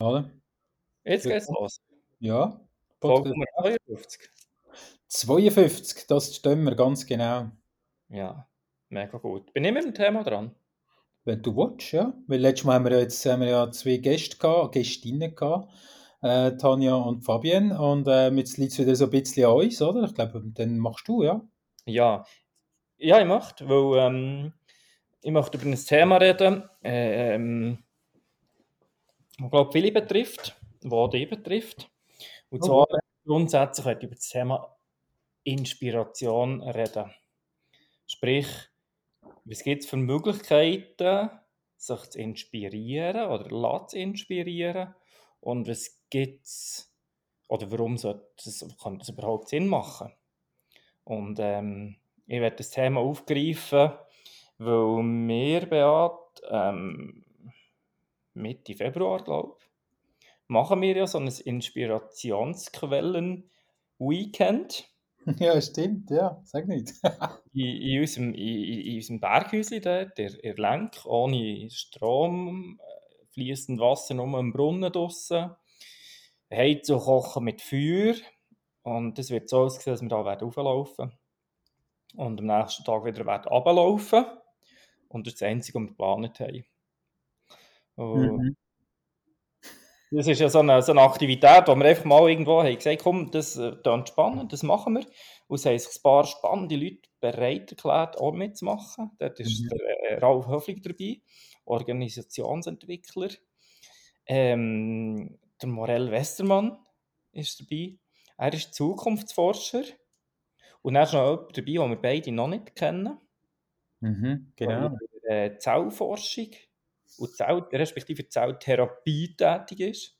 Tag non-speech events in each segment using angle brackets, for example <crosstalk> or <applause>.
Oder? Jetzt geht's los. Ja. Folge Nummer 52. 52, das stimmt mir ganz genau. Ja, mega gut. Bin ich mit dem Thema dran? Wenn du willst, ja. Weil letztes Mal haben wir ja, jetzt haben wir ja zwei Gäste gehabt, Gästinnen gehabt, äh, Tanja und Fabienne. Und äh, jetzt liegt es wieder so ein bisschen an uns, oder? Ich glaube, dann machst du, ja? Ja. Ja, ich möchte, weil ähm, ich möchte über ein Thema reden, ähm, das, glaube viele betrifft, das dich betrifft. Und zwar Okay. grundsätzlich heute über das Thema Inspiration reden. Sprich, was gibt es für Möglichkeiten, sich zu inspirieren oder lassen zu inspirieren? Und was gibt es, oder warum sollte das, kann das überhaupt Sinn machen? Und ähm, ich werde das Thema aufgreifen, weil wir, Beat, ähm, Mitte Februar, glaube ich, machen wir ja so ein Inspirationsquellen-Weekend <laughs> Ja, stimmt, ja. Sag nicht. <laughs> in, in, unserem, in, in unserem Berghäuschen dort, in, in Lenk, ohne Strom, äh, fließend Wasser nur im Brunnen draussen, Heizung kochen mit Feuer und es wird so aussehen, dass wir da werden rauflaufen und am nächsten Tag wieder werden runterlaufen und das ist das Einzige, was wir geplant haben. Mhm. Das ist ja so eine, so eine Aktivität, wo wir einfach mal irgendwo haben gesagt komm, das äh, klingt spannend, das machen wir. Und es haben sich ein paar spannende Leute bereit erklärt, auch mitzumachen. Dort ist Mhm. der äh, Ralf Höfling dabei, Organisationsentwickler. Ähm, der Morell Westermann ist dabei. Er ist Zukunftsforscher. Und dann ist noch jemand dabei, den wir beide noch nicht kennen. Mhm. Genau. in der äh, Zellforschung und Zell, respektive Zelltherapie tätig ist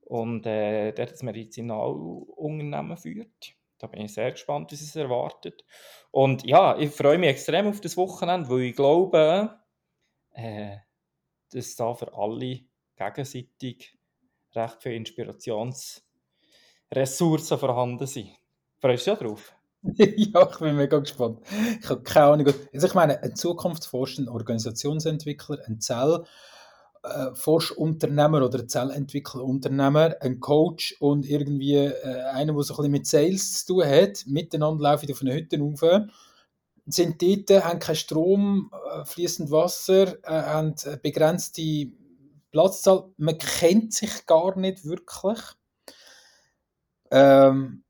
und äh, dort das Medizinalunternehmen führt. Da bin ich sehr gespannt, was es erwartet. Und ja, ich freue mich extrem auf das Wochenende, weil ich glaube, äh, dass da für alle gegenseitig recht viele Inspirationsressourcen vorhanden sind. Freust du dich drauf? <laughs> ja, ich bin mega gespannt. Ich habe keine Ahnung. Also ich meine, ein Zukunftsforscher, ein Organisationsentwickler, ein Zellforscherunternehmer oder ein Zellentwicklerunternehmer, ein Coach und irgendwie äh, einer, der so ein bisschen mit Sales zu tun hat, miteinander laufen auf eine Hütte rauf, sind dort, haben keinen Strom, äh, fließend Wasser, äh, haben begrenzte Platzzahl. Man kennt sich gar nicht wirklich. Ähm,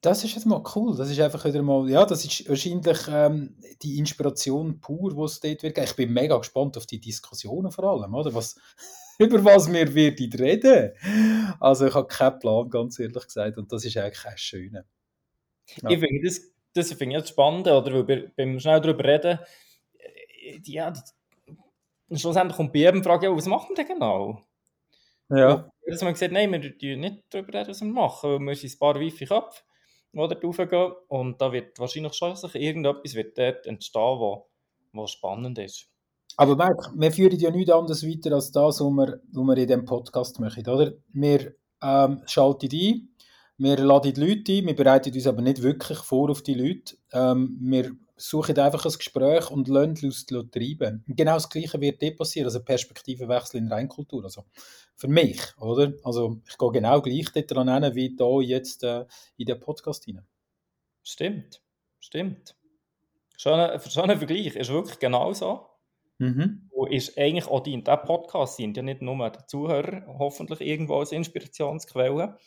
das ist jetzt mal cool. Das ist einfach wieder mal, ja, das ist wahrscheinlich ähm, die Inspiration pur, die es dort wird. Ich bin mega gespannt auf die Diskussionen vor allem, oder? Was, <laughs> über was wir werden reden. Also ich habe keinen Plan, ganz ehrlich gesagt, und das ist eigentlich auch schön. Ja. Ich finde das, das finde ich jetzt spannend, oder? Weil wir, beim schnell darüber reden, äh, ja, schlussendlich kommt bei jedem die Frage, ja, was machen wir denn genau? Ja. Dass man gesagt nein, wir reden nicht darüber reden, was wir machen, weil wir sind ein paar weife Köpfe, die dort raufgehen und da wird wahrscheinlich schon sich irgendetwas wird dort entstehen, wo, wo spannend ist. Aber Marc, wir führen ja nichts anderes weiter als das, was wir, was wir in diesem Podcast machen, oder? Wir ähm, schalten ein, wir laden die Leute ein, wir bereiten uns aber nicht wirklich vor auf die Leute. Ähm, wir suchen einfach ein Gespräch und lassen Lust treiben. Und genau das Gleiche wird dort passieren, also Perspektivenwechsel in Reinkultur. Also für mich, oder? Also ich gehe genau gleich dort hin, wie hier jetzt äh, in den Podcast hinein. Stimmt, stimmt. Schöner, schöner Vergleich, ist wirklich genau so. Mhm. Und ist eigentlich auch die in diesem Podcast sind ja nicht nur die Zuhörer hoffentlich irgendwo als Inspirationsquelle,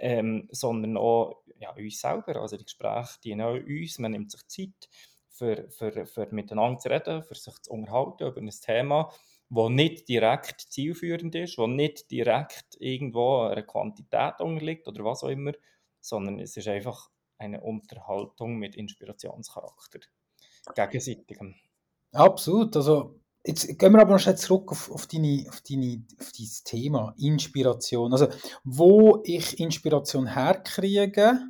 ähm, sondern auch ja, uns selber. Also die Gespräche dienen auch uns. Man nimmt sich Zeit, für, für, für miteinander zu reden, für sich zu unterhalten über ein Thema, das nicht direkt zielführend ist, das nicht direkt irgendwo einer Quantität unterliegt oder was auch immer, sondern es ist einfach eine Unterhaltung mit Inspirationscharakter. Gegenseitigem. Absolut. Also, jetzt gehen wir aber noch schnell zurück auf, auf, deine, auf, deine, auf dein Thema Inspiration. Also, wo ich Inspiration herkriege,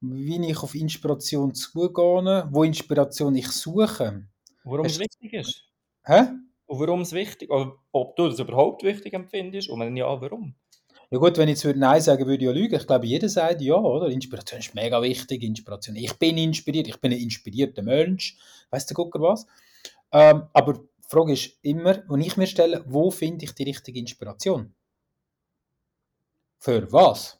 wie ich auf Inspiration zugehe, wo Inspiration ich suche. Warum es wichtig ist. Hä? Und warum es wichtig oder ob du das überhaupt wichtig empfindest und wenn ja, warum? Ja gut, wenn ich jetzt würde Nein sagen würde, ich ja lügen. Ich glaube, jeder sagt ja, oder? Inspiration ist mega wichtig. Inspiration. Ich bin inspiriert, ich bin ein inspirierter Mensch. Weißt du, guck was? Ähm, aber die Frage ist immer, wenn ich mir stelle, wo finde ich die richtige Inspiration? Für was?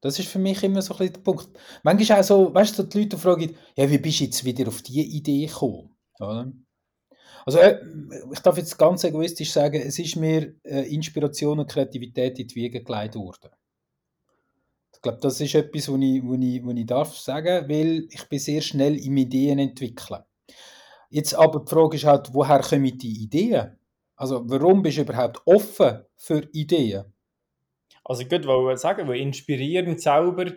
Das ist für mich immer so ein bisschen der Punkt. Manchmal auch so, weißt du, die Leute fragen, ja, wie bist du jetzt wieder auf diese Idee gekommen? Oder? Also, äh, ich darf jetzt ganz egoistisch sagen, es ist mir äh, Inspiration und Kreativität in die Wiege gelegt worden. Ich glaube, das ist etwas, was ich, was ich, was ich darf sagen, weil ich bin sehr schnell im Ideen entwickeln. Jetzt aber die Frage ist halt, woher kommen die Ideen? Also, warum bist du überhaupt offen für Ideen? Also gut, weil ich sagen, weil inspirierend selber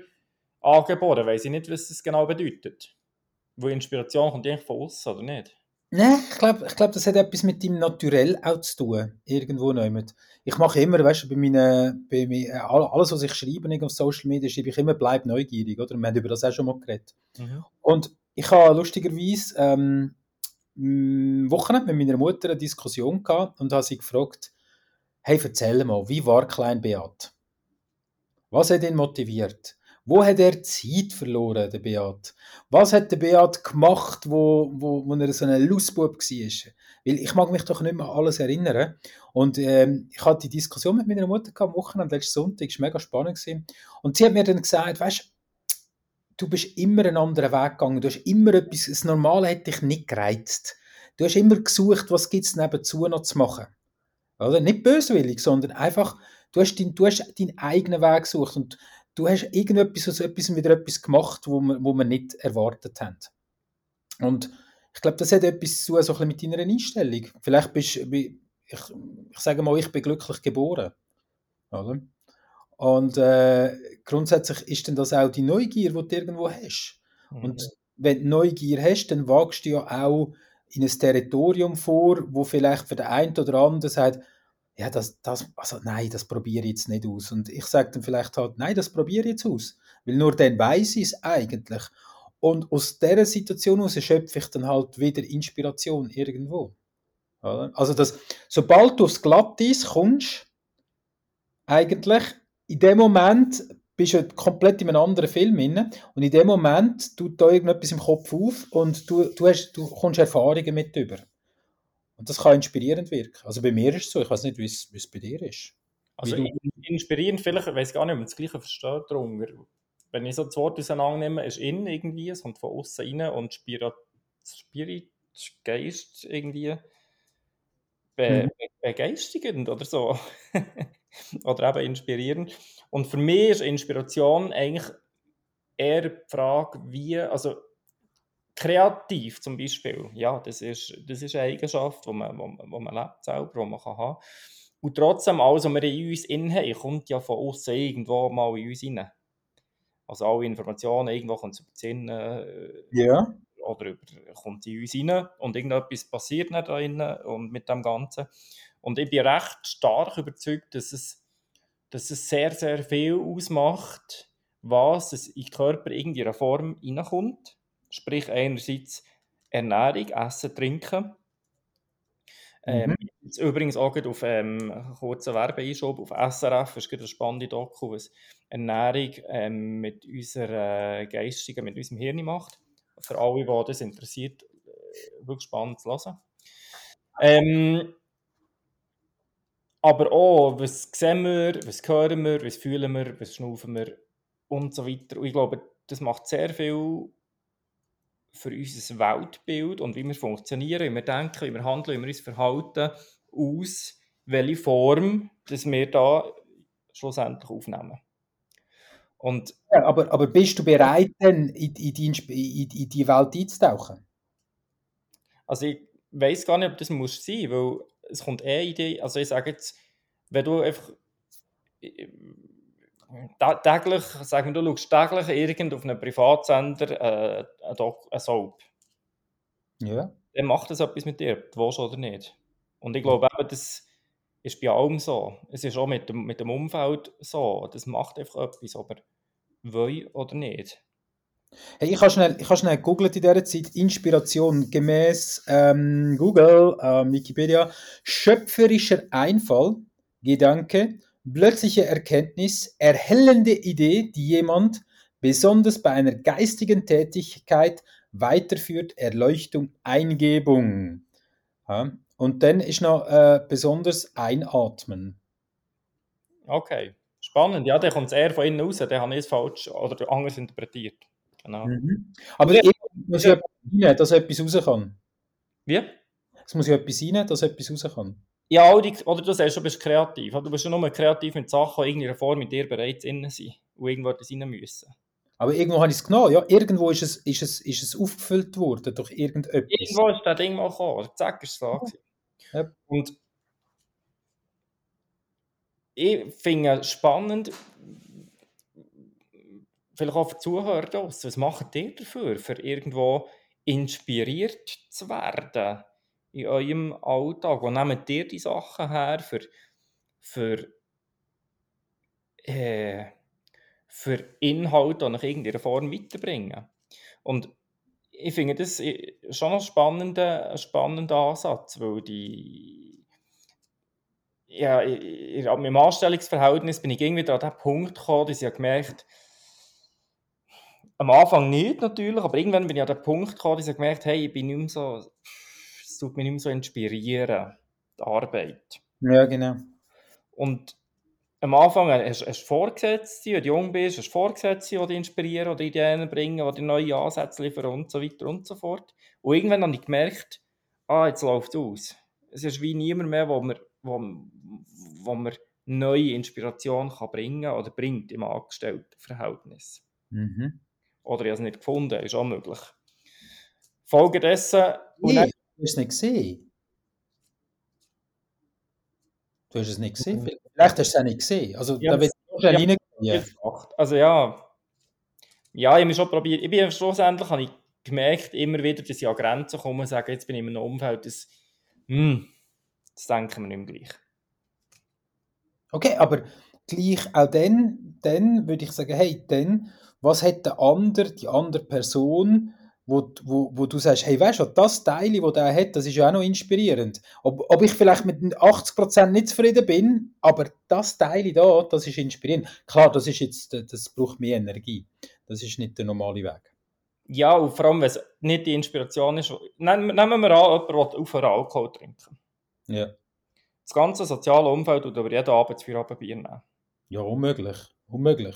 angeboren, weiß ich nicht, was das genau bedeutet. Wo Inspiration kommt eigentlich von außen, oder nicht? Nein, ich glaube, ich glaub, das hat etwas mit dem Naturell auch zu tun. Irgendwo nicht. Ich mache immer, weißt du, bei meinen, bei mir, äh, alles, was ich schreibe auf Social Media, schreibe ich immer, bleib neugierig, oder? Wir haben über das auch schon mal geredet. Mhm. Und ich habe lustigerweise ähm, Wochenende mit meiner Mutter eine Diskussion gehabt und habe sie gefragt, hey, erzähl mal, wie war Klein Beat? Was hat ihn motiviert? Wo hat er Zeit verloren, der Beat? Was hat der Beat gemacht, wo, wo, wo er so ein Lustbub war? Weil ich mag mich doch nicht mehr alles erinnern. Und ähm, ich hatte die Diskussion mit meiner Mutter am Wochenende, letzten Sonntag, war mega spannend. Und sie hat mir dann gesagt, weißt du, bist immer einen anderen Weg gegangen. Du hast immer etwas, das Normale hat dich nicht gereizt. Du hast immer gesucht, was gibt es nebenzu noch zu machen. Oder? Nicht böswillig, sondern einfach, du hast, dein, du hast deinen eigenen Weg gesucht und du hast irgendetwas aus etwas wieder etwas gemacht, wo wir, wo wir nicht erwartet haben. Und ich glaube, das hat etwas zu so mit deiner Einstellung. Vielleicht bist du, ich, ich sage mal, ich bin glücklich geboren. Oder? Und äh, grundsätzlich ist dann das auch die Neugier, die du irgendwo hast. Mhm. Und wenn du Neugier hast, dann wagst du ja auch in ein Territorium vor, wo vielleicht für den einen oder anderen sagt, ja, das, das, also nein, das probiere ich jetzt nicht aus. Und ich sage dann vielleicht halt, nein, das probiere ich jetzt aus. Weil nur dann weiß ich es eigentlich. Und aus dieser Situation heraus schöpfe ich dann halt wieder Inspiration irgendwo. Also, das, sobald du aufs Glatteis kommst, eigentlich in dem Moment bist du komplett in einem anderen Film inne und in dem Moment tut da irgendetwas im Kopf auf und du, du, hast, du kommst Erfahrungen mit über. Und das kann inspirierend wirken. Also bei mir ist es so, ich weiß nicht, wie es bei dir ist. Also inspirierend, vielleicht, ich weiß gar nicht, ob man das Gleiche versteht darunter. Wenn ich so das Wort auseinandernehme, ist in irgendwie, es kommt von außen rein und Spirit, Spirit Geist irgendwie be, mhm. begeistigend oder so. <laughs> <laughs> oder eben inspirierend. Und für mich ist Inspiration eigentlich eher die Frage, wie, also kreativ zum Beispiel, ja, das ist, das ist eine Eigenschaft, die man, wo, wo man lebt selber, die man kann haben Und trotzdem, alles, was wir in uns innen haben, kommt ja von außen irgendwo mal in uns rein. Also alle Informationen, irgendwo kommt es über die Sinne äh, ja. oder über, kommt in uns rein und irgendetwas passiert da drinnen und mit dem Ganzen. Und ich bin recht stark überzeugt, dass es, dass es sehr, sehr viel ausmacht, was es in den Körper in irgendeiner Form reinkommt Sprich einerseits Ernährung, Essen, Trinken. Ähm, mhm. übrigens auch auf ähm, kurzen Werbeeinschub auf SRF, das ist ein spannendes Doku, was Ernährung ähm, mit unserer Geistigen, mit unserem Hirn macht. Für alle, die das interessiert, äh, wirklich spannend zu hören. Ähm, aber auch, was sehen wir, was hören wir, was fühlen wir, was schnaufen wir und so weiter. Und ich glaube, das macht sehr viel für unser Weltbild und wie wir funktionieren, wie wir denken, wie wir handeln, wie wir uns verhalten, aus, welche Form dass wir da schlussendlich aufnehmen. Und, ja, aber, aber bist du bereit, denn in, in, die, in, in die Welt einzutauchen? Also ich weiß gar nicht, ob das muss sein, weil es kommt eh Idee, also ich sage jetzt, wenn du einfach täglich, sagen wir, du schaust täglich irgend auf einem Privatsender äh, ein, Soap. Ja. Dann macht das etwas mit dir, du willst oder nicht. Und ich glaube eben, das ist bei allem so. Es ist auch mit dem, mit dem Umfeld so. Das macht einfach etwas, aber will oder nicht. Hey, ich habe schnell, ich schnell gegoogelt in dieser Zeit. Inspiration gemäß ähm, Google, äh, Wikipedia. Schöpferischer Einfall, Gedanke, plötzliche Erkenntnis, erhellende Idee, die jemand besonders bei einer geistigen Tätigkeit weiterführt, Erleuchtung, Eingebung. Ja, und dann ist noch äh, besonders einatmen. Okay. Spannend, ja, dann kommt eher von innen raus, dann habe ich es falsch oder anders interpretiert. Genau. Mhm. Aber ja. muss ja etwas rein, dass etwas raus kann. Wie? Es muss ja etwas rein, dass etwas raus kann. Ja, oder du sagst, du bist kreativ. Du bist ja nur kreativ mit Sachen, in irgendeiner Form mit dir bereits innen sind und irgendwo rein müssen. Aber irgendwo habe ich es genommen, ja. Irgendwo ist es, ist es, ist es aufgefüllt worden durch irgendetwas. Irgendwo ist das Ding mal gekommen, zack, ist es da. Ja. Und ich finde es spannend, vielleicht auch für Zuhörer draussen, was macht ihr dafür, für irgendwo inspiriert zu werden in eurem Alltag? Wo nehmt ihr die Sachen her, für, für, äh, für Inhalte, die nach irgendeiner Form weiterbringen? Und ich finde das schon ein spannender, ein spannender Ansatz, weil die ja, in, meinem Anstellungsverhältnis bin ich irgendwie an den Punkt gekommen, dass ich gemerkt am Anfang nicht natürlich, aber irgendwann bin ich an den Punkt gekommen, dass ich gemerkt hey, ich bin nicht mehr so, es tut mich nicht mehr so inspirieren, die Arbeit. Ja, genau. Und am Anfang hast du Vorgesetzte, wenn du jung bist, hast du Vorgesetzte, die dich inspirieren oder Ideen bringen, die dir neue Ansätze liefern und so weiter und so fort. Und irgendwann habe ich gemerkt, ah, jetzt läuft es aus. Es ist wie niemand mehr, wo mir wo, wo man neue Inspiration kann bringen oder bringt im Angestelltenverhältnis. Mhm. Oder ich habe es nicht gefunden, ist auch möglich. Folgedessen... Nee, dann, du hast es nicht gesehen. Du hast es nicht gesehen. Vielleicht hast du es auch nicht gesehen. Also, ja, da wird es ja, Also ja, ja, ich habe schon probiert. Ich bin schlussendlich habe ich gemerkt, immer wieder, dass ich an Grenzen komme und sage, jetzt bin ich in einem Umfeld, das, hm, das denken wir nicht mehr gleich. Okay, aber gleich auch dann, dann würde ich sagen, hey, dann, was hat der andere, die andere Person, wo, wo, wo du sagst, hey, weißt du, das Teil, das der hat, das ist ja auch noch inspirierend. Ob, ob ich vielleicht mit 80% nicht zufrieden bin, aber das Teil da, das ist inspirierend. Klar, das ist jetzt, das braucht mehr Energie. Das ist nicht der normale Weg. Ja, und vor allem, wenn es nicht die Inspiration ist. Nehmen, nehmen wir an, jemand will aufhören Alkohol trinken. Ja. Das ganze soziale Umfeld tut aber jeden Abend zu Abend Bier nehmen. Ja, unmöglich. Unmöglich.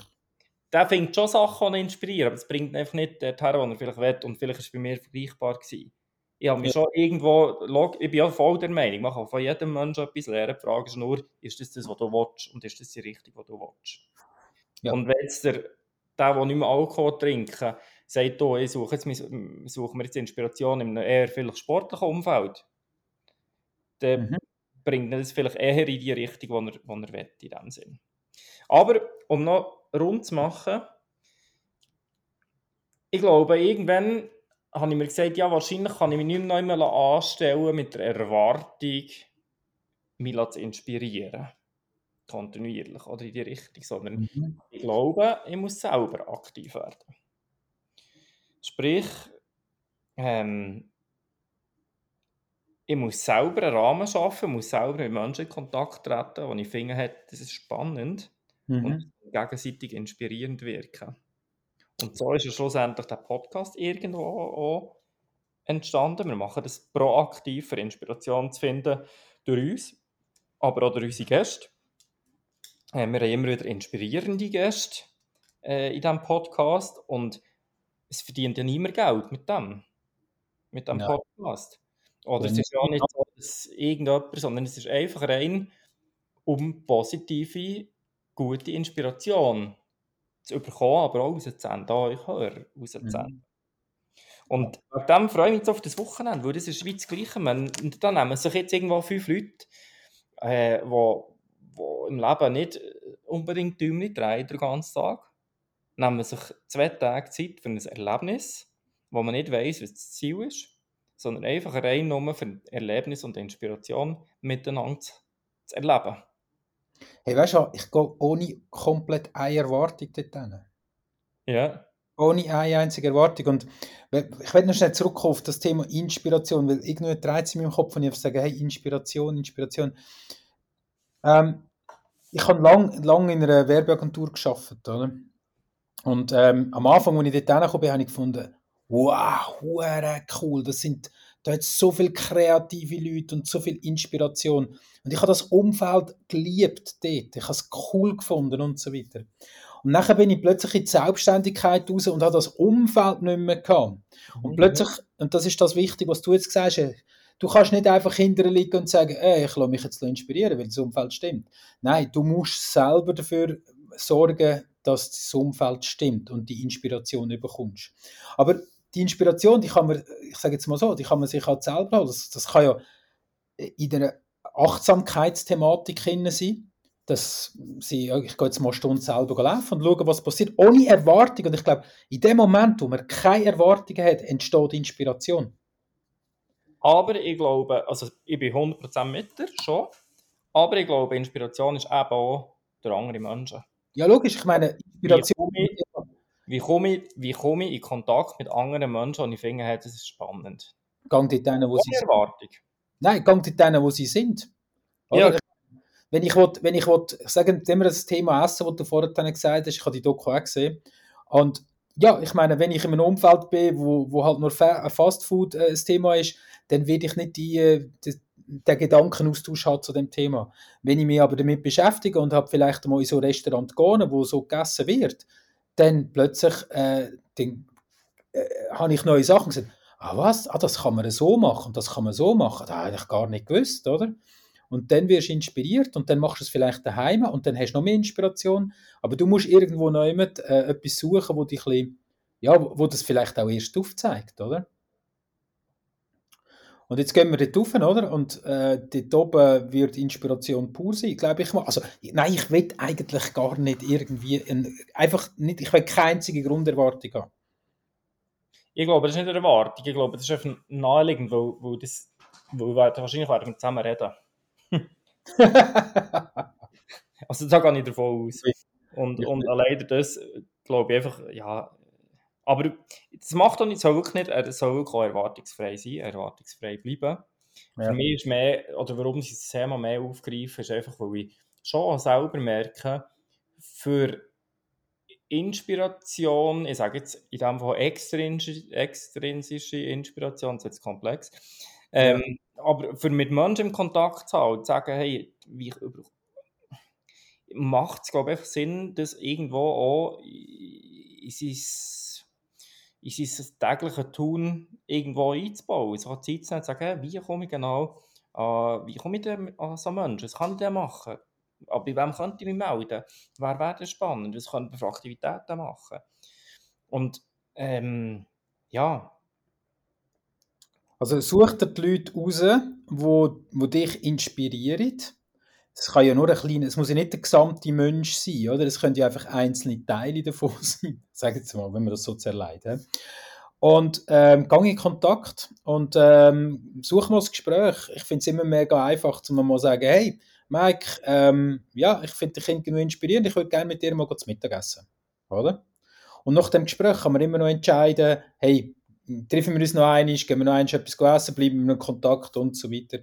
Der findet schon Sachen, die inspirieren, aber es bringt einfach nicht dorthin, wo er vielleicht will. Und vielleicht war es bei mir vergleichbar. Gewesen. Ich habe mich ja. schon irgendwo, ich bin ja voll der Meinung, man kann von jedem Menschen etwas lernen. Die Frage ist nur, ist das das, was du willst und ist das die Richtung, die du willst? Ja. Und wenn jetzt der, der, der nicht mehr Alkohol trinkt, sagt, oh, ich suche, jetzt, suche mir jetzt Inspiration in einem eher vielleicht sportlichen Umfeld, dann mhm. bringt das vielleicht eher in die Richtung, wo er, er will, in dem Sinn. Aber, um noch rund zu machen, ich glaube, irgendwann habe ich mir gesagt, ja, wahrscheinlich kann ich mich nicht mehr anstellen mit der Erwartung, mich zu inspirieren. Kontinuierlich oder in die Richtung, sondern mhm. ich glaube, ich muss selber aktiv werden. Sprich, ähm, ich muss selber einen Rahmen schaffen, muss selber mit Menschen in Kontakt treten, wo ich finde, das ist spannend mhm. und gegenseitig inspirierend wirken. Und so ist ja schlussendlich der Podcast irgendwo auch entstanden. Wir machen das proaktiv, für Inspiration zu finden durch uns, aber auch durch unsere Gäste. Äh, wir haben immer wieder inspirierende Gäste äh, in diesem Podcast und es verdient ja niemand Geld mit dem, mit dem ja. Podcast. Oder es ist ja nicht so, dass irgendjemand, sondern es ist einfach rein um positive, gute Inspiration zu bekommen, aber auch rauszusenden, da euch hören, rauszusenden. Mhm. Und wegen dem freue ich mich auf das Wochenende, weil das ist wie das Gleiche. Man, und da nehmen sich jetzt irgendwo fünf Leute, äh, wo, wo im Leben nicht unbedingt Däumchen drehen den ganzen Tag, nehmen sich zwei Tage Zeit für ein Erlebnis, wo man nicht weiß, was das Ziel ist sondern einfach rein nur für Erlebnis und Inspiration miteinander zu erleben. Hey, weißt du, ich gehe ohne komplett eine Erwartung dorthin. Ja. Ohne eine einzige Erwartung. Und ich werde noch schnell zurückkommen auf das Thema Inspiration, weil irgendwie dreht es in meinem Kopf und ich sage, hey, Inspiration, Inspiration. Ähm, ich habe lange lang in einer Werbeagentur gearbeitet, oder? Und ähm, am Anfang, als ich dort hingekommen bin, habe ich gefunden, wow, cool, das sind da hat es so viele kreative Leute und so viel Inspiration. Und ich habe das Umfeld geliebt dort. Ich habe es cool gefunden und so weiter. Und nachher bin ich plötzlich in die Selbstständigkeit raus und habe das Umfeld nicht mehr gehabt. Und mhm. plötzlich, und das ist das Wichtige, was du jetzt gesagt hast, du kannst nicht einfach hinterher liegen und sagen, ey, ich lasse mich jetzt inspirieren, weil das Umfeld stimmt. Nein, du musst selber dafür sorgen, dass das Umfeld stimmt und die Inspiration bekommst. Aber die Inspiration, die kann man, ich sage jetzt mal so, die kann man sich halt selber haben. Das, das kann ja in der Achtsamkeitsthematik sein, dass sie, ich gehe jetzt mal eine Stunde selber laufen und schauen, was passiert, ohne Erwartung. Und ich glaube, in dem Moment, wo man keine Erwartungen hat, entsteht Inspiration. Aber ich glaube, also ich bin 100% mit dir, schon, aber ich glaube, Inspiration ist eben auch durch andere Menschen. Ja, logisch, ich meine, Inspiration... Wie komme, ich, wie komme ich in Kontakt mit anderen Menschen und ich finde, hey, das ist spannend? Gang dort hin, wo sie Erwartung. sind. Nein, gang dort hin, wo sie sind. Oder? Ja. Wenn ich, will, wenn ich will, sagen wir das Thema Essen, das du vorhin gesagt hast, ich habe die Doku auch gesehen. Und ja, ich meine, wenn ich in einem Umfeld bin, wo, wo halt nur Fast Food äh, das Thema ist, dann werde ich nicht die, äh, die, den Gedankenaustausch haben zu dem Thema. Wenn ich mich aber damit beschäftige und habe vielleicht mal in so ein Restaurant gehen, wo so gegessen wird, dann plötzlich äh, äh, habe ich neue Sachen gesehen. Ah was? Ah, das kann man so machen, das kann man so machen. Das habe ich gar nicht gewusst, oder? Und dann wirst du inspiriert und dann machst du es vielleicht daheim und dann hast du noch mehr Inspiration. Aber du musst irgendwo noch äh, etwas suchen, wo dich bisschen, ja, wo das vielleicht auch erst aufzeigt, oder? Und jetzt gehen wir dort rauf, oder? Und äh, dort oben wird Inspiration pur sein, glaube ich mal. Also, nein, ich will eigentlich gar nicht irgendwie, ein, einfach nicht, ich will keine einzige Grunderwartung haben. Ich glaube, das ist nicht eine Erwartung, ich glaube, das ist einfach naheliegend, weil, weil, das, weil wir wahrscheinlich werden wir zusammen reden. <laughs> also da gehe ich davon aus. Und, und leider das, glaube ich einfach, ja, aber das macht doch nicht, soll wirklich nicht, es soll wirklich auch erwartungsfrei sein, erwartungsfrei bleiben. Ja. Für mich ist mehr, oder warum ich das Thema mehr aufgreife, ist einfach, weil ich schon selber merke, für Inspiration, ich sage jetzt in dem Fall extrinsische Inspiration, das ist jetzt komplex, ähm, aber für mit Menschen im Kontakt zu haben, zu sagen, hey, wie macht es, glaube ich, einfach Sinn, das irgendwo auch in sein in sein tägliches Tun irgendwo einzubauen. So Zeit zu sagen, wie komme ich genau, äh, wie komme ich denn an so einen Menschen, was kann ich denn machen? Aber bei wem könnte ich mich melden? Wer wäre denn spannend? Was könnte man für Aktivitäten machen? Und ähm, ja. Also such dir die Leute raus, wo, wo dich inspirieren es kann ja nur ein kleiner, es muss ja nicht der gesamte Mensch sein, oder? Es können ja einfach einzelne Teile davon <laughs> sein, sage jetzt mal, wenn man das so zerleidet. Und ähm, gang in Kontakt und ähm, such mal das Gespräch. Ich finde es immer mega einfach, zu mal sagen, hey, Mike, ähm, ja, ich finde dich irgendwie inspirierend, ich würde gerne mit dir mal zu Mittag essen. Oder? Und nach dem Gespräch kann man immer noch entscheiden, hey, treffen wir uns noch einmal, gehen wir noch einmal etwas essen, bleiben wir in Kontakt und so weiter.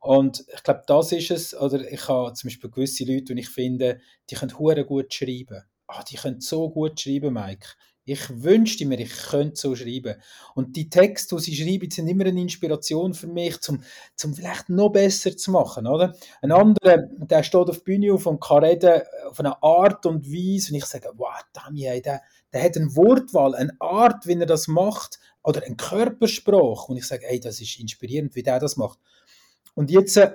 Und ich glaube, das ist es. Oder ich habe zum Beispiel gewisse Leute, die ich finde, die können hure gut schreiben. Ah, die können so gut schreiben, Mike. Ich wünschte mir, ich könnte so schreiben. Und die Texte, die sie schreiben, sind immer eine Inspiration für mich, zum, zum vielleicht noch besser zu machen, oder? Ein anderer, der steht auf der Bühne auf und kann reden auf eine Art und Weise und ich sage, wow, damn, der, der hat eine Wortwahl, eine Art, wie er das macht, oder ein Körpersprache, und ich sage, ey, das ist inspirierend, wie der das macht. Und jetzt äh,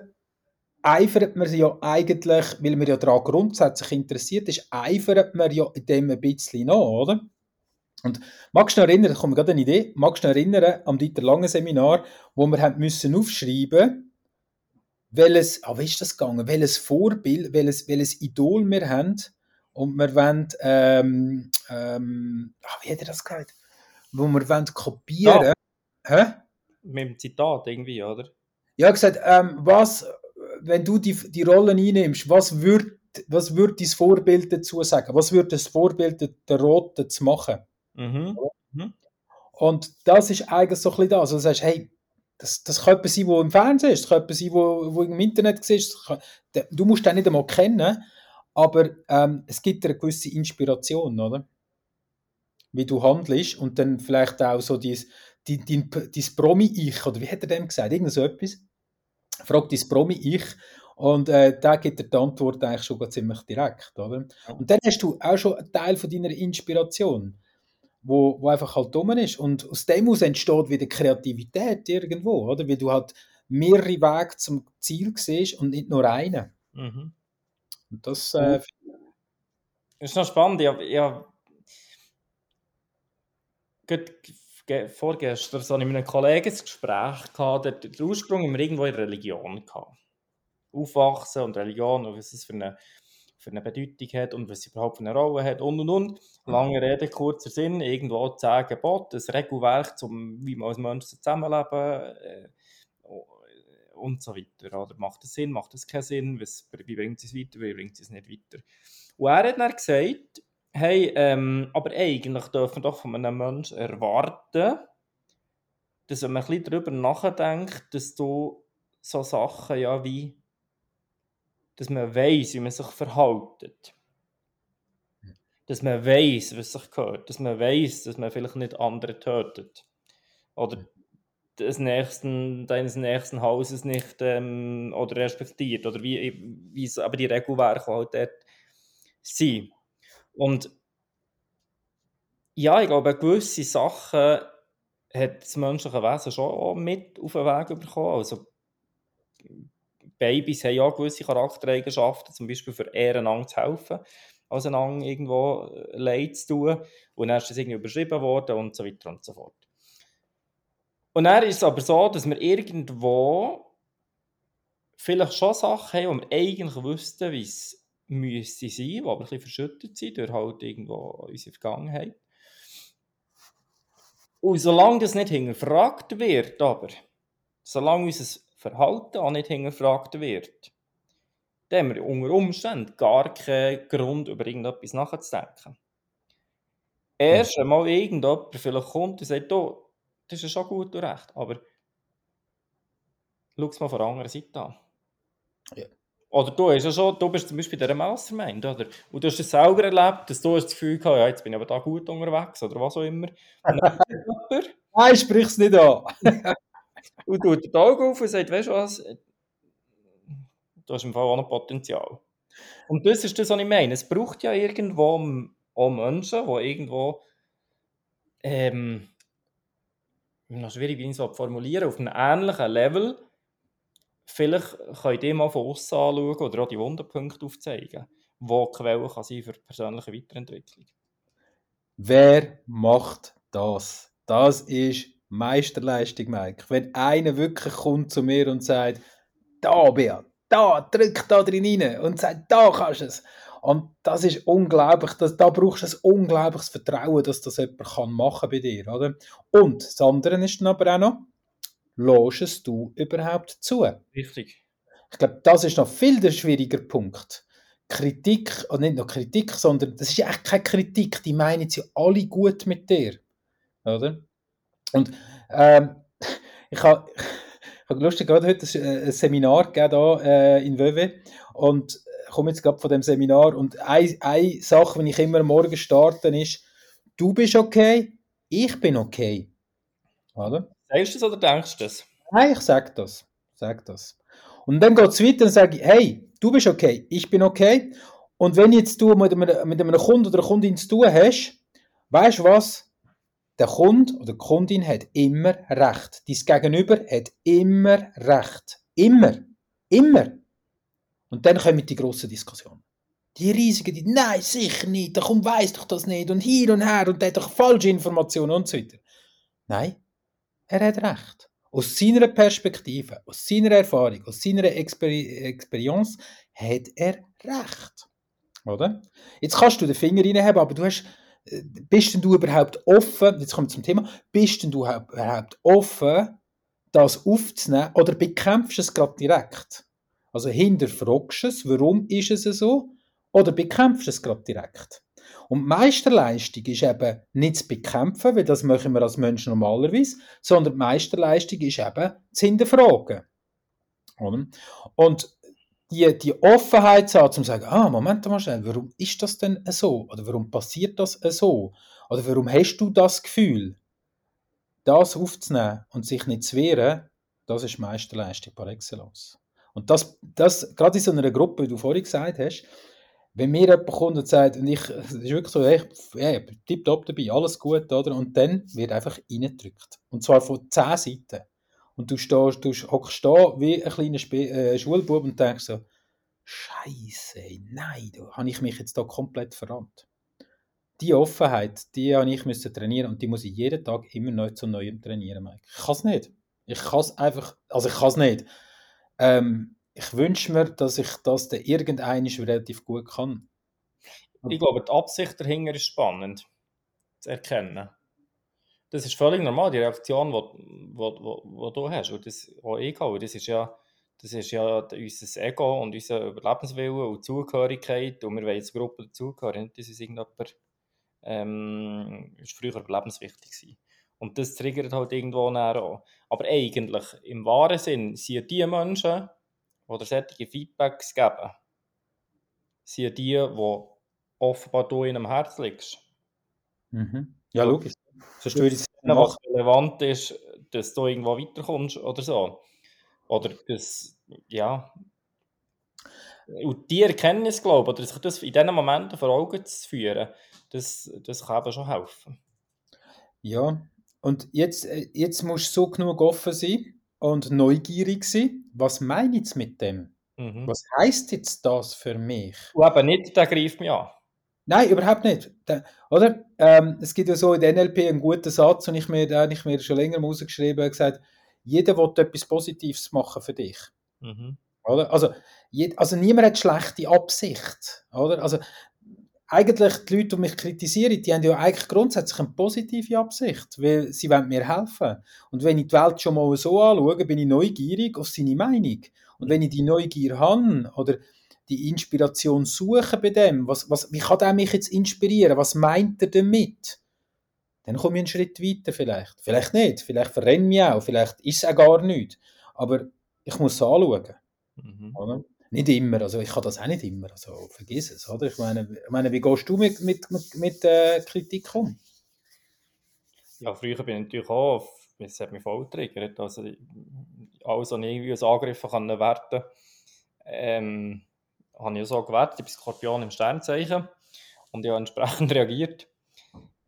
eifert man ja eigentlich, weil man ja daran grundsätzlich interessiert ist, eifert man ja in dem ein bisschen nach, oder? Und magst du dich erinnern, da kommt mir gerade eine Idee, magst du dich erinnern am Dieter Lange Seminar, wo wir haben müssen aufschreiben, welches, ah, wie ist das gegangen, welches Vorbild, welches, welches Idol wir haben und wir wollen, ähm, ähm, ah, wie hat er das gesagt? Wo wir wollen kopieren ja. Hä? Mit dem Zitat irgendwie, oder? Ja, gesagt, ähm, was, wenn du die, die Rollen einnimmst, was würde was würd dein Vorbild dazu sagen? Was würde das Vorbild der Roten zu machen? Mhm. Mhm. Und das ist eigentlich so ein bisschen das. Also du sagst, hey, das, das könnte sein, wo im Fernsehen ist, das könnte sein, wo, wo im Internet siehst. Du musst den nicht einmal kennen, aber ähm, es gibt eine gewisse Inspiration, oder? Wie du handelst und dann vielleicht auch so dies, dein, dein, dein Promi-Ich, oder wie hat er dem gesagt? Irgend so etwas. Fragt dein Promi-Ich und äh, da gibt er die Antwort eigentlich schon ziemlich direkt, oder? Und dann hast du auch schon einen Teil von deiner Inspiration, wo, wo einfach halt dumm ist. Und aus dem aus entsteht wieder Kreativität irgendwo, oder? Weil du halt mehrere Wege zum Ziel siehst und nicht nur einen. Mhm. Und das äh, ist noch spannend. Ja, ja vorgestern so mit einem Kollegen ein Gespräch gehabt, der den Ursprung immer irgendwo in Religion gehabt. Aufwachsen und Religion und was es für eine, für eine Bedeutung hat und was es überhaupt für eine Rolle hat und und und. Lange Rede, kurzer Sinn, irgendwo zehn Gebote, ein Regelwerk, zum, wie man als Mensch zusammenleben äh, und so weiter. Oder macht das Sinn, macht das keinen Sinn, was, wie bringt es weiter, wie bringt es nicht weiter. Und er hat dann gesagt, hey, ähm, aber eigentlich dürfen wir doch von einem Menschen erwarten, dass wenn man ein bisschen darüber nachdenkt, dass du so Sachen ja wie, dass man weiß, wie man sich verhält. Dass man weiß, was sich gehört. Dass man weiß, dass man vielleicht nicht andere tötet. Oder des nächsten, deines nächsten Hauses nicht ähm, oder respektiert. Oder wie, wie aber die Regelwerke halt dort sind. Und ja, ich glaube, gewisse Sachen hat das menschliche Wesen schon auch mit auf den Weg bekommen. Also, Babys haben ja gewisse Charaktereigenschaften, zum Beispiel für ehrenander zu helfen, als einander irgendwo äh, Leid zu tun. Und dann ist das irgendwie überschrieben worden und so weiter und so fort. Und dann ist es aber so, dass wir irgendwo vielleicht schon Sachen haben, wo wir eigentlich wüssten, wie es müsste sein, die aber ein bisschen verschüttet sind durch halt irgendwo unsere Vergangenheit. Und solange das nicht hinterfragt wird, aber, solange unser Verhalten auch nicht hinterfragt wird, dann haben wir unter Umständen gar keinen Grund, über irgendetwas nachzudenken. Erst einmal irgendjemand vielleicht kommt und sagt, oh, das ist schon gut und recht, aber schau es mal von der anderen Seite an. Ja. Oder du, hast ja schon, du bist zum Beispiel in dieser Mastermind, oder? Und du hast es selber erlebt, dass du das Gefühl hast, ja, jetzt bin ich aber da gut unterwegs, oder was auch immer. <laughs> Nein, sprich es nicht an. <laughs> und tut die Augen auf und sagt, weißt du was, du hast im Fall auch noch Potenzial. Und das ist das, was ich meine. Es braucht ja irgendwo auch Menschen, die irgendwo, ähm, noch schwierig, wie ich es formulieren auf einem ähnlichen Level vielleicht könnt ihr mal von außen anschauen oder auch die Wunderpunkte aufzeigen, wo die Quelle kann sein für persönliche Weiterentwicklung. Wer macht das? Das ist Meisterleistung, Mike. Wenn einer wirklich kommt zu mir und sagt, da, Bea, da, drück da drin rein und sagt, da kannst du es. Und das ist unglaublich, das, da brauchst du ein unglaubliches Vertrauen, dass das jemand kann bei dir, oder? Und das andere ist dann aber auch noch, lässt du überhaupt zu? Richtig. Ich glaube, das ist noch viel der schwierige Punkt. Kritik, und nicht nur Kritik, sondern das ist ja echt keine Kritik, die meinen sie alle gut mit dir. Oder? Und ähm, ich habe ich hab lustig gerade heute ein Seminar gegeben hier, äh, in Wöwe und komme jetzt gerade von dem Seminar und eine, eine Sache, die ich immer morgen starte, ist, du bist okay, ich bin okay. Oder? Sagst du das oder denkst du das? Nein, ich sag das. Sag das. Und dann geht es weiter und sage ich, hey, du bist okay, ich bin okay. Und wenn jetzt du mit einem, mit einem Kunden oder einer Kundin zu tun hast, weißt du was? Der Kunde oder die Kundin hat immer recht. Dein Gegenüber hat immer recht. Immer. Immer. Und dann kommen die grossen Diskussionen. Die riesigen, die, nein, sicher nicht, der Kunde weiss doch das nicht und hier und her und der hat doch falsche Informationen und so weiter. Nein, er hat recht. Aus seiner Perspektive, aus seiner Erfahrung, aus seiner Exper Experience hat er recht. Oder? Jetzt kannst du den Finger reinhaben, aber du hast, äh, bist denn du überhaupt offen, jetzt kommen wir zum Thema, bist denn du überhaupt offen, das aufzunehmen oder bekämpfst es gerade direkt? Also hinterfragst du es, warum ist es so, oder bekämpfst du es gerade direkt? Und Meisterleistung ist eben nicht zu bekämpfen, weil das machen wir als Menschen normalerweise, sondern Meisterleistung ist eben zu hinterfragen. Und die, die Offenheit zu haben, zu sagen, ah, Moment mal schnell, warum ist das denn so? Oder warum passiert das so? Oder warum hast du das Gefühl? das aufzunehmen und sich nicht zu wehren, das ist Meisterleistung par excellence. Und das, das gerade in so einer Gruppe, wie du vorhin gesagt hast, wenn mir jemand kommt und sagt, und ich, es ist wirklich so, hey, hey, tipptopp dabei, alles gut, oder? Und dann wird einfach reingedrückt. Und zwar von zehn Seiten. Und du stehst, du hockst da wie ein kleiner Sp äh, Schulbub und denkst so, Scheiße, nein, da habe ich mich jetzt da komplett verrannt. Die Offenheit, die habe ich müssen trainieren und die muss ich jeden Tag immer neu zu neuem trainieren, Mike. Ich kann es nicht. Ich kann es einfach, also ich kann es nicht. Ähm, ich wünsche mir, dass ich das dann irgendein relativ gut kann. Ich glaube, die Absicht dahinter ist spannend zu erkennen. Das ist völlig normal, die Reaktion, die, du hast, und das, ich habe. Das ist ja, das ist ja unser Ego und unser Überlebenswille und Zugehörigkeit und wir wollen als Gruppe dazugehören. Das ist irgendjemand, ähm, ist früher überlebenswichtig gewesen. Und das triggert halt irgendwo auch. Aber eigentlich, im wahren Sinn, sind die Menschen, die solche Feedbacks geben, sind die, die offenbar du in einem Herz liegst. Mhm. Ja, logisch. Sonst würde ich was relevant ist, dass du irgendwo weiterkommst oder so. Oder das, ja. Und die Erkenntnis, glaube ich, oder sich das in diesen Momenten vor Augen zu führen, das, das kann eben schon helfen. Ja, und jetzt, äh, jetzt musst du so genug offen sein und neugierig sein. Was meine ich jetzt mit dem? Mhm. Was heißt jetzt das für mich? Und eben nicht, der greift mich an. Nein, überhaupt nicht. Der, oder? Ähm, es gibt ja so in der NLP einen guten Satz, und ich mir, den ich mir schon länger rausgeschrieben habe, gesagt, jeder will etwas Positives machen für dich. Mhm. Oder? Also, je, also niemand hat schlechte Absicht. Oder? Also, eigentlich die Leute, die mich kritisieren, die haben ja eigentlich grundsätzlich eine positive Absicht, weil sie wollen mir helfen. Und wenn ich die Welt schon mal so anschaue, bin ich neugierig auf seine Meinung. Und wenn ich die Neugier habe oder die Inspiration suche bei dem, was, was, wie kann der mich jetzt inspirieren? Was meint er damit? Dann komme ich einen Schritt weiter vielleicht. Vielleicht nicht, vielleicht verrenne ich mich auch, vielleicht ist es auch gar nicht. Aber ich muss es anschauen. Mhm. Nicht immer, also ich kann das auch nicht immer, also vergiss es, oder? Ich meine, ich meine wie gehst du mit, mit, mit, mit äh, Kritik um? Ja, früher bin ich natürlich auch, es hat mich voll getriggert, also alles, was ich irgendwie als Angriff kann werten ähm, habe ich so gewertet, ich bin Skorpion im Sternzeichen und ich habe entsprechend <laughs> reagiert.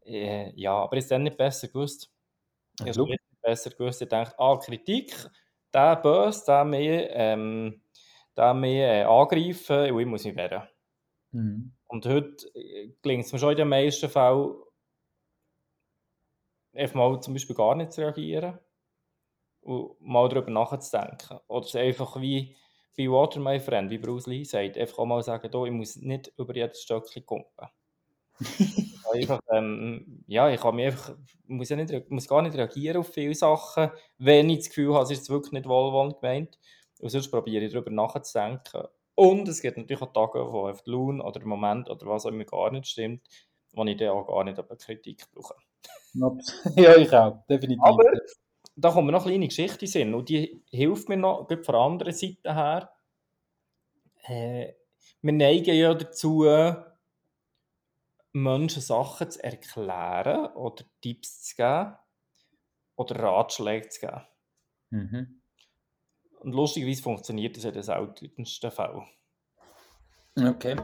Äh, ja, aber ich habe dann nicht besser gewusst. Ich habe nicht besser gewusst, ich dachte, ah, Kritik, der böse, der mehr... Ähm, den mehr äh, angreifen und ich muss mich wehren. Mhm. Und heute äh, gelingt es mir schon in den meisten Fällen, einfach mal zum Beispiel gar nicht zu reagieren und mal darüber nachzudenken. Oder es einfach wie bei Water My Friend, wie Bruce Lee sagt, einfach auch mal sagen, oh, ich muss nicht über jedes Stöckchen kumpen. <laughs> einfach, ähm, ja, ich kann mich einfach, muss, ja nicht, muss gar nicht reagieren auf viele Sachen, wenn ich das Gefühl habe, es ist wirklich nicht wohlwollend gemeint. Und sonst probiere ich darüber nachzudenken. Und es gibt natürlich auch Tage, wo auf die Laune oder der Moment oder was auch immer gar nicht stimmt, wo ich dann auch gar nicht eine Kritik brauche. <laughs> ja, ich auch, definitiv. Aber da kommen noch kleine Geschichten sind und die hilft mir noch, von der anderen Seite her. Äh, wir neigen ja dazu, Menschen Sachen zu erklären oder Tipps zu geben oder Ratschläge zu geben. Mhm. Und lustigerweise funktioniert das in den seltensten Fällen. Okay.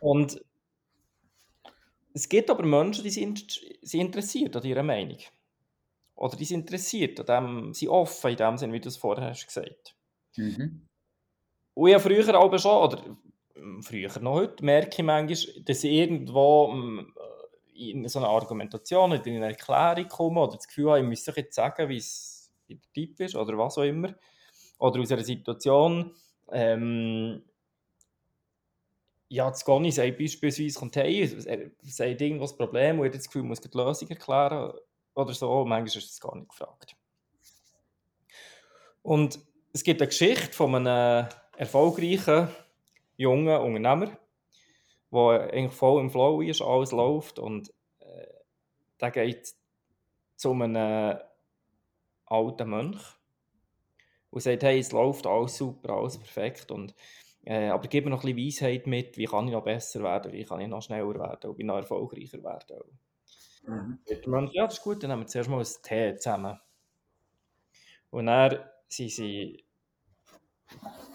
Und es gibt aber Menschen, die sind, sind interessiert an ihrer Meinung. Oder die sind interessiert an dem, sind offen in dem Sinne, wie du es vorher hast gesagt. Mhm. Und ich habe früher aber schon, oder hm, früher noch heute, merke ich manchmal, dass ich irgendwo hm, in so eine Argumentation oder in eine Erklärung komme oder das Gefühl habe, ich müsste jetzt sagen, wie es Typ ist oder was auch immer. Oder aus einer Situation, ähm, ja, das Goni sagt beispielsweise, kommt hey, sagt irgendwas Problem und hat das Gefühl, muss die Lösung erklären oder so. Manchmal ist das gar nicht gefragt. Und es gibt eine Geschichte von einem erfolgreichen jungen Unternehmer, der eigentlich voll im Flow ist, alles läuft und äh, der geht zu einem alten Mönch und sagt, hey, es läuft alles super, alles perfekt und äh, aber gib mir noch ein bisschen Weisheit mit, wie kann ich noch besser werden, wie kann ich noch schneller werden wie noch erfolgreicher werden. Mhm. Der Mönch, ja, das ist gut, dann nehmen wir zuerst mal ein Tee zusammen. Und dann sind sie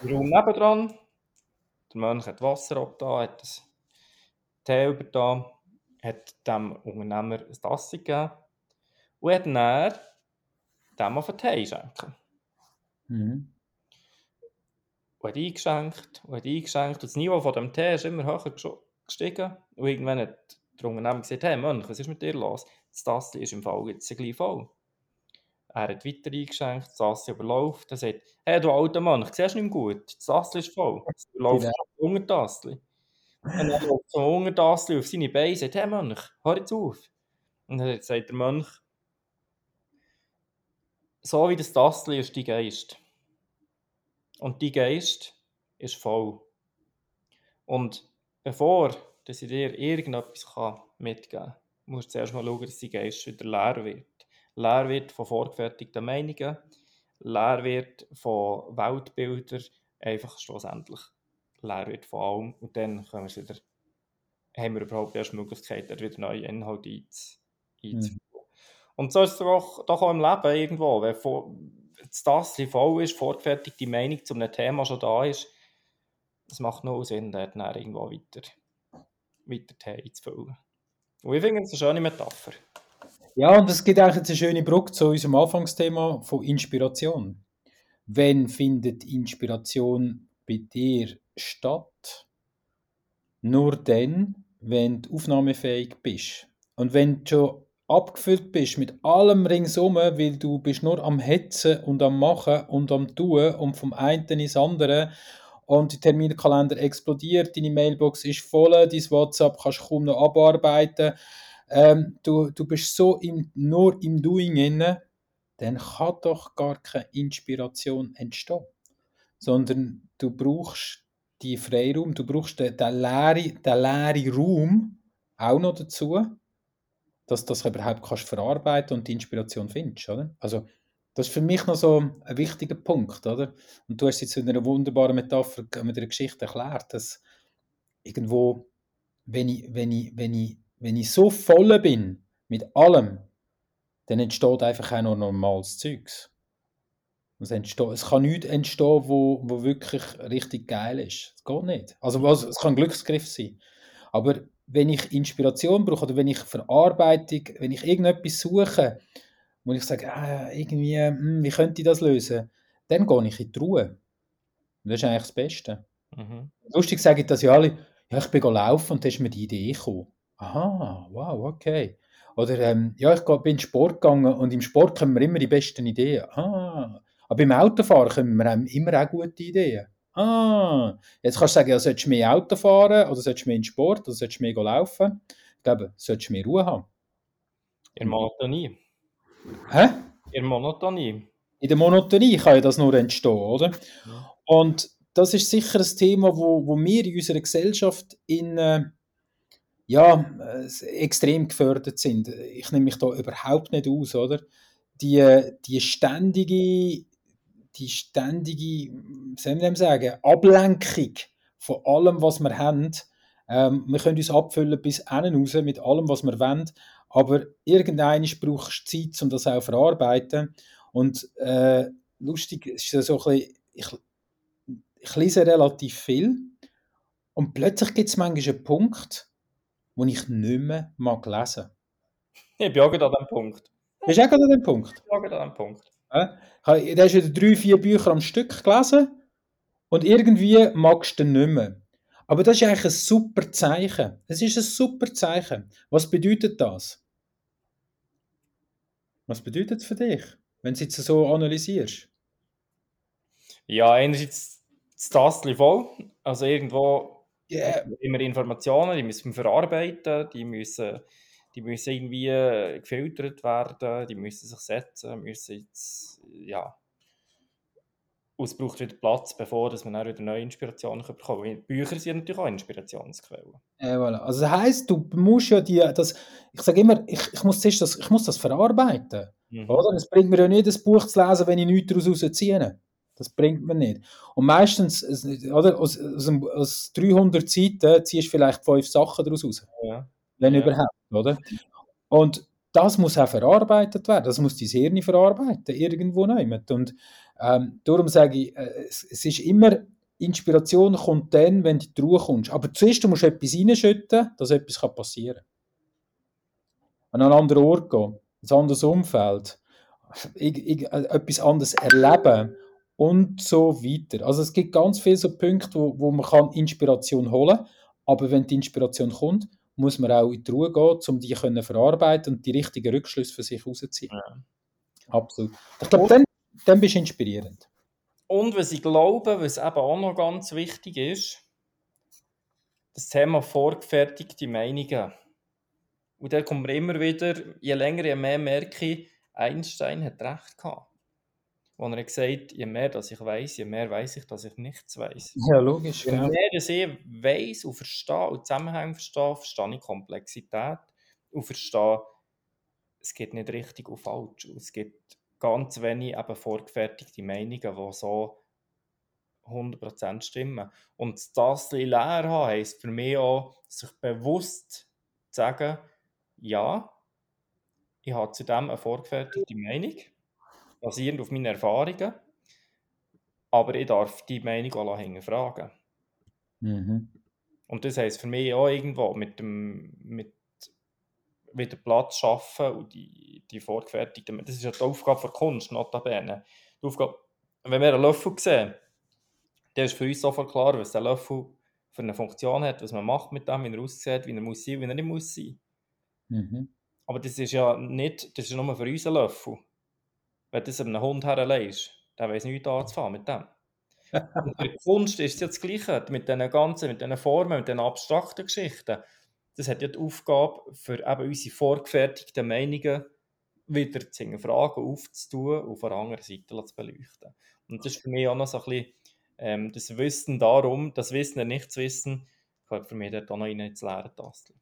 im Raum nebendran. Der Mönch hat Wasser abgetan, hat das Tee übertan, hat dem Unternehmer ein Tasse gegeben und hat dann dem auf den Tee schenken. Mhm. Und hat eingeschenkt und hat eingeschenkt. Und das Niveau von dem Tee ist immer höher gestiegen. Und irgendwann hat der Unternehmer gesagt, hey Mönch, was ist mit dir los? Das Tasse ist im Fall jetzt gleich voll. Er hat weiter eingeschenkt, das Tasse überläuft. Er sagt, hey du alter Mönch, siehst du nicht mehr gut? Das Tasse ist voll. Es läuft Genau. das Untertasse. Und dann läuft so ein Untertasse auf seine Beine und sagt, hey Mönch, hör jetzt auf. Und dann sagt der Mönch, so wie das Tassli ist dein Geist. Und dein Geist ist voll. Und bevor dass ich dir irgendetwas mitgeben kann, musst du zuerst mal schauen, dass dein Geist wieder leer wird. Leer wird von vorgefertigten Meinungen, leer wird von Weltbildern, einfach schlussendlich leer wird von allem. Und dann können wir wieder, haben wir überhaupt erst die Möglichkeit, wieder neue Inhalte einz- einzuführen. Und so ist es doch, doch auch im Leben irgendwo. Wenn vor- das Tassli voll ist, vorgefertigte Meinung zu einem Thema schon da ist, es macht nur Sinn, dort dann irgendwo weiter, weiter einzufüllen. Und ich finde es eine schöne Metapher. Ja, und es gibt eigentlich jetzt eine schöne Brücke zu unserem Anfangsthema von Inspiration. Wann findet Inspiration bei dir statt? Nur dann, wenn du aufnahmefähig bist. Und wenn du schon abgefüllt bist mit allem ringsum, weil du bist nur am Hetzen und am Machen und am Tun und vom einen ins andere. Und der Terminkalender explodiert, deine Mailbox ist voll, dein WhatsApp kannst du kaum noch abarbeiten, ähm, du, du bist so im, nur im Doing inne, dann kann doch gar keine Inspiration entstehen. Sondern du brauchst die Freiraum, du brauchst den, den, leeren, den leeren Raum auch noch dazu, dass du das überhaupt kannst verarbeiten und die Inspiration findest. Oder? Also, das ist für mich noch so ein wichtiger Punkt. Oder? Und du hast jetzt in einer wunderbaren Metapher mit einer Geschichte erklärt, dass irgendwo, wenn ich, wenn ich, wenn ich, wenn ich so voll bin mit allem, dann entsteht einfach auch noch normales Zeugs. Es, entsteht, es kann nichts entstehen, wo, wo wirklich richtig geil ist. Es geht nicht. Also es kann ein Glücksgriff sein. Aber wenn ich Inspiration brauche oder wenn ich Verarbeitung, wenn ich irgendetwas suche, wo ich sage, ah, irgendwie, hm, wie könnte ich das lösen, dann gehe ich in die Ruhe. Und das ist eigentlich das Beste. Mhm. Lustig sagen das ja alle, ja, ich bin laufen und da ist mir die Idee gekommen. Aha, wow, okay. Oder ähm, ja, ich bin in Sport gegangen und im Sport kommen wir immer die besten Ideen. Ah, aber beim Autofahren kommen wir immer auch gute Ideen. Ah, jetzt kannst du sagen, ja, solltest du mehr Auto fahren oder solltest du mehr in den Sport oder solltest du mehr laufen? Ich glaube, solltest du mehr Ruhe haben. In Monotonie. Hä? In Monotonie. In der Monotonie kann ja das nur entstehen, oder? Und das ist sicher ein Thema, wo, wo wir in unserer Gesellschaft in, äh, ja, äh, extrem gefördert sind. Ich nehme mich da überhaupt nicht aus, oder? Die, die ständige, die ständige, soll dem sagen, Ablenkung von allem, was wir haben. Ähm, wir können uns abfüllen bis innen raus mit allem, was wir wollen, aber irgendeine brauchst du Zeit, um das auch zu verarbeiten. Und äh, lustig ist so ein bisschen, ich, ich lese relativ viel und plötzlich gibt es manchmal einen Punkt, wo ich nicht mehr mag lesen. Ich bin auch an dem Punkt. Bist du auch an dem Punkt? Ich bin auch an dem Punkt. Ja? Du hast wieder drei, vier Bücher am Stück gelesen und irgendwie magst du nicht mehr. Aber das ist eigentlich ein super Zeichen. Es ist ein super Zeichen. Was bedeutet das? Was bedeutet es für dich, wenn du es jetzt so analysierst? Ja, einerseits das Tassel voll. Also irgendwo Yeah. immer Informationen, die müssen wir verarbeiten, die müssen, die müssen irgendwie gefiltert werden, die müssen sich setzen, müssen jetzt, ja. Und es braucht wieder Platz, bevor dass man dann wieder neue Inspirationen bekommen kann. Bücher sind natürlich auch Inspirationsquellen. Ja, voilà. Also das heisst, du musst ja die, das, ich sage immer, ich, ich, muss das, ich muss das verarbeiten. Mhm. Oder? Es bringt mir ja nicht, das Buch zu lesen, wenn ich nichts daraus rausziehe. Das bringt mir nicht. Und meistens, oder, aus, aus, aus 300 Seiten ziehst du vielleicht fünf Sachen daraus raus. Ja. Wenn Ja. überhaupt, oder? Und das muss auch verarbeitet werden. Das muss die Hirn verarbeiten, irgendwo nicht. Und ähm, darum sage ich, äh, es, es, ist immer, Inspiration kommt dann, wenn du in die Ruhe kommst. Aber zuerst musst du etwas reinschütten, dass etwas passieren kann. An einen anderen Ort gehen, ein anderes Umfeld, ich, ich, äh, etwas anderes erleben und so weiter. Also es gibt ganz viele so Punkte, wo, wo man kann Inspiration holen kann, aber wenn die Inspiration kommt, muss man auch in die Ruhe gehen, um die können verarbeiten und die richtigen Rückschlüsse für sich herauszuziehen. Ja. Absolut. Ich glaube, dann, dann bist du inspirierend. Und was ich glaube, was eben auch noch ganz wichtig ist, das Thema vorgefertigte Meinungen. Und da kommt mir immer wieder, je länger, je mehr merke ich, Einstein hat recht gehabt. Wo er gesagt je mehr dass ich weiß, je mehr weiß ich, dass ich nichts weiß. Ja, logisch. Je mehr dass ich weiß und verstehe und Zusammenhänge verstehe, verstehe ich Komplexität und verstehe, es geht nicht richtig und falsch. es gibt ganz wenig eben vorgefertigte Meinungen, die so 100% stimmen. Und das leer haben, heisst für mich auch, sich bewusst zu sagen, ja, ich habe zu dem eine vorgefertigte Meinung, basierend auf meinen Erfahrungen, aber ich darf die Meinung auch hinterfragen. Mhm. Und das heisst für mich auch irgendwo mit dem mit wieder Platz schaffen und die, die vorgefertigten, das ist ja die Aufgabe der Kunst, notabene. Die Aufgabe, wenn wir einen Löffel sehen, dann ist für uns sofort klar, was der Löffel für eine Funktion hat, was man macht mit dem, wie er aussieht, wie er muss sein, wie er nicht muss sein. Mhm. Aber das ist ja nicht, das ist nur für uns ein Löffel. Wenn du das einem Hund herlegst, der weiß nicht anzufangen mit dem. Und bei Kunst ist es ja das Gleiche, mit diesen ganzen, mit diesen Formen, mit diesen abstrakten Geschichten. Das hat ja die Aufgabe, für eben unsere vorgefertigten Meinungen wieder zu hinterfragen, aufzutun und von der anderen Seite zu beleuchten. Und das ist für mich auch noch so ein bisschen ähm, das Wissen darum, das Wissen der Nichtswissen, gehört für mich dort auch noch rein ins leere Tastel.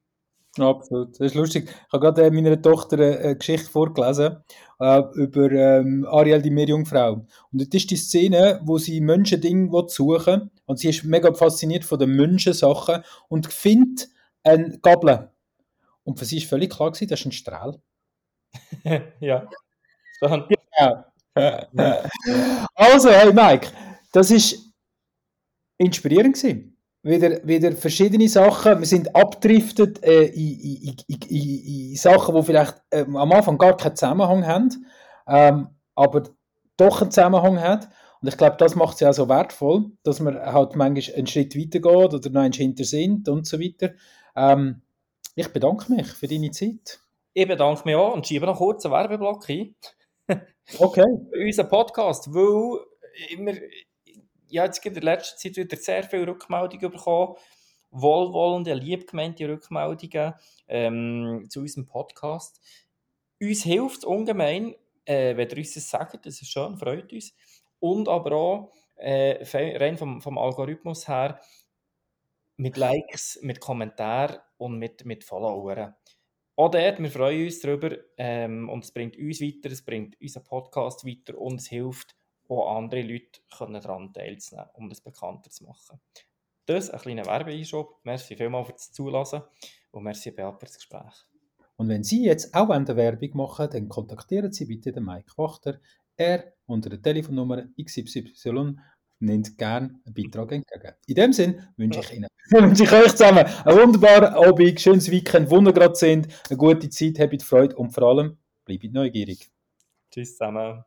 Absolut, das ist lustig. Ich habe gerade äh, meiner Tochter eine Geschichte vorgelesen äh, über ähm, Ariel, die Meerjungfrau. Und das ist die Szene, wo sie Menschending suchen und sie ist mega fasziniert von den Menschensachen und findet eine Gabel. Und für sie ist völlig klar gewesen, das ist ein Strahl. <laughs> ja. Ja. <laughs> also, hey Mike, das ist inspirierend gewesen wieder, wieder verschiedene Sachen. Wir sind abdriftet äh, in, in, in, in, Sachen, die vielleicht äh, am Anfang gar keinen Zusammenhang haben, ähm, aber doch einen Zusammenhang haben. Und ich glaube, das macht es ja auch so wertvoll, dass man halt manchmal einen Schritt weiter geht oder noch einen hinter sind und so weiter. Ähm, ich bedanke mich für deine Zeit. Ich bedanke mich auch und schiebe noch kurz einen Werbeblock ein. okay. <laughs> Unser Podcast, weil immer ja, jetzt in der letzten Zeit wieder sehr viele Rückmeldungen bekommen, wohlwollende, liebgemeinte Rückmeldungen ähm, zu unserem Podcast. Uns hilft es ungemein, äh, wenn ihr uns das sagt, das ist schön, freut uns. Und aber auch äh, rein vom, vom Algorithmus her mit Likes, mit Kommentaren und mit, mit Followern. Auch dort, wir freuen uns darüber ähm, und es bringt uns weiter, es bringt unseren Podcast weiter und es hilft wo andere Leute daran teilzunehmen, um das bekannter zu machen. Das ein kleiner Werbeeinschub. Merci vielmals für das Zulassen und merci Beat für das Gespräch. Und wenn Sie jetzt auch eine Werbung machen dann kontaktieren Sie bitte den Mike Wachter. Er unter der Telefonnummer XYZ nimmt gerne einen Beitrag entgegen. In dem Sinn wünsche ich Ihnen, <laughs> wünsche ich euch zusammen einen wunderbaren Abend, schönes Weekend, wo ihr gerade sind, eine gute Zeit, habt Freude und vor allem bleibt neugierig. Tschüss zusammen.